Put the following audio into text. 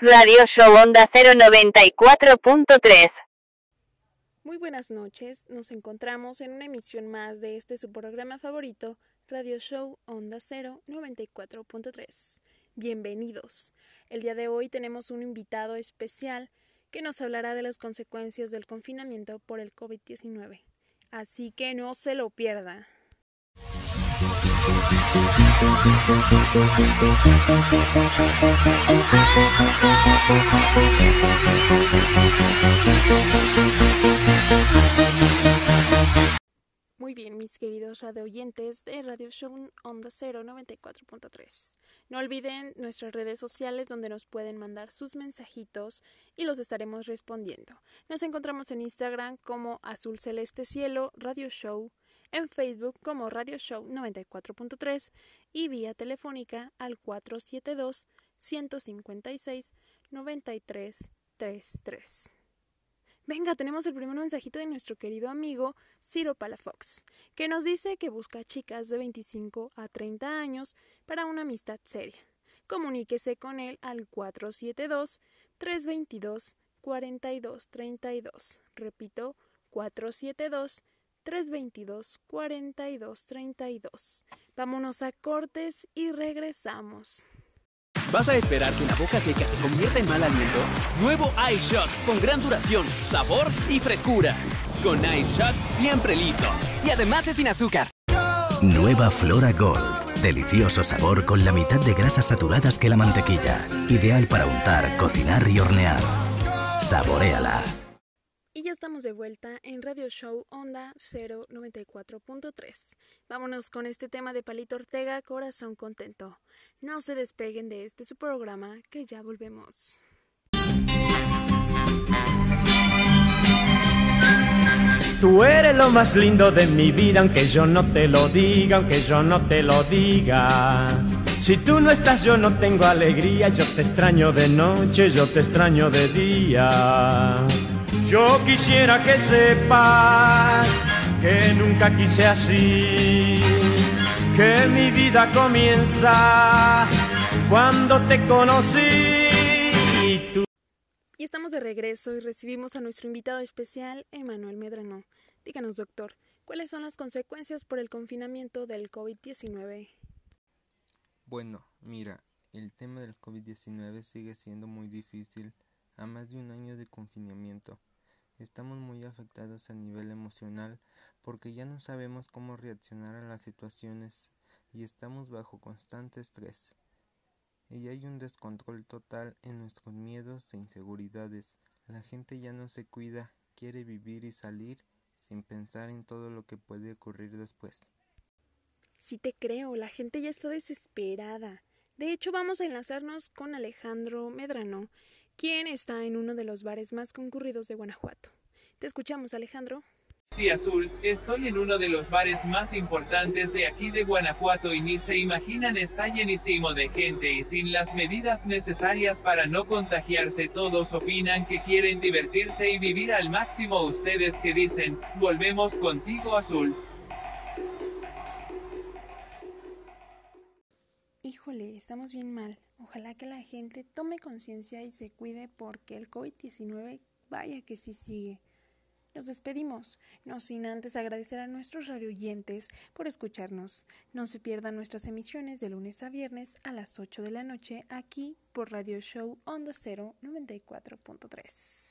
Radio Show Onda 094.3 Muy buenas noches, nos encontramos en una emisión más de este su programa favorito, Radio Show Onda 094.3. Bienvenidos. El día de hoy tenemos un invitado especial que nos hablará de las consecuencias del confinamiento por el COVID-19. Así que no se lo pierda. Muy bien, mis queridos radio oyentes de Radio Show Onda 0 94.3. No olviden nuestras redes sociales donde nos pueden mandar sus mensajitos y los estaremos respondiendo. Nos encontramos en Instagram como Azul Celeste Cielo Radio Show en Facebook como Radio Show 94.3 y vía telefónica al 472 156 9333. Venga, tenemos el primer mensajito de nuestro querido amigo Ciro Palafox, que nos dice que busca chicas de 25 a 30 años para una amistad seria. Comuníquese con él al 472 322 4232. Repito, 472 322 4232. Vámonos a cortes y regresamos. ¿Vas a esperar que la boca seca se convierta en mal aliento? Nuevo Ice Shot con gran duración, sabor y frescura. Con Ice Shot siempre listo. Y además es sin azúcar. Nueva Flora Gold. Delicioso sabor con la mitad de grasas saturadas que la mantequilla. Ideal para untar, cocinar y hornear. Saboréala. Y ya estamos de vuelta en Radio Show Onda 094.3. Vámonos con este tema de Palito Ortega, Corazón Contento. No se despeguen de este su programa, que ya volvemos. Tú eres lo más lindo de mi vida, aunque yo no te lo diga, aunque yo no te lo diga. Si tú no estás, yo no tengo alegría, yo te extraño de noche, yo te extraño de día. Yo quisiera que sepas que nunca quise así, que mi vida comienza cuando te conocí. Y, tú... y estamos de regreso y recibimos a nuestro invitado especial, Emanuel Medrano. Díganos, doctor, ¿cuáles son las consecuencias por el confinamiento del COVID-19? Bueno, mira, el tema del COVID-19 sigue siendo muy difícil a más de un año de confinamiento. Estamos muy afectados a nivel emocional porque ya no sabemos cómo reaccionar a las situaciones y estamos bajo constante estrés. Y hay un descontrol total en nuestros miedos e inseguridades. La gente ya no se cuida, quiere vivir y salir sin pensar en todo lo que puede ocurrir después. Sí te creo, la gente ya está desesperada. De hecho, vamos a enlazarnos con Alejandro Medrano, quien está en uno de los bares más concurridos de Guanajuato. Te escuchamos, Alejandro. Sí, Azul, estoy en uno de los bares más importantes de aquí de Guanajuato y ni se imaginan está llenísimo de gente y sin las medidas necesarias para no contagiarse todos opinan que quieren divertirse y vivir al máximo ustedes que dicen, volvemos contigo Azul. Híjole, estamos bien mal. Ojalá que la gente tome conciencia y se cuide porque el COVID-19 vaya que sí sigue. Nos despedimos, no sin antes agradecer a nuestros radioyentes por escucharnos. No se pierdan nuestras emisiones de lunes a viernes a las 8 de la noche aquí por Radio Show Onda Cero 94.3.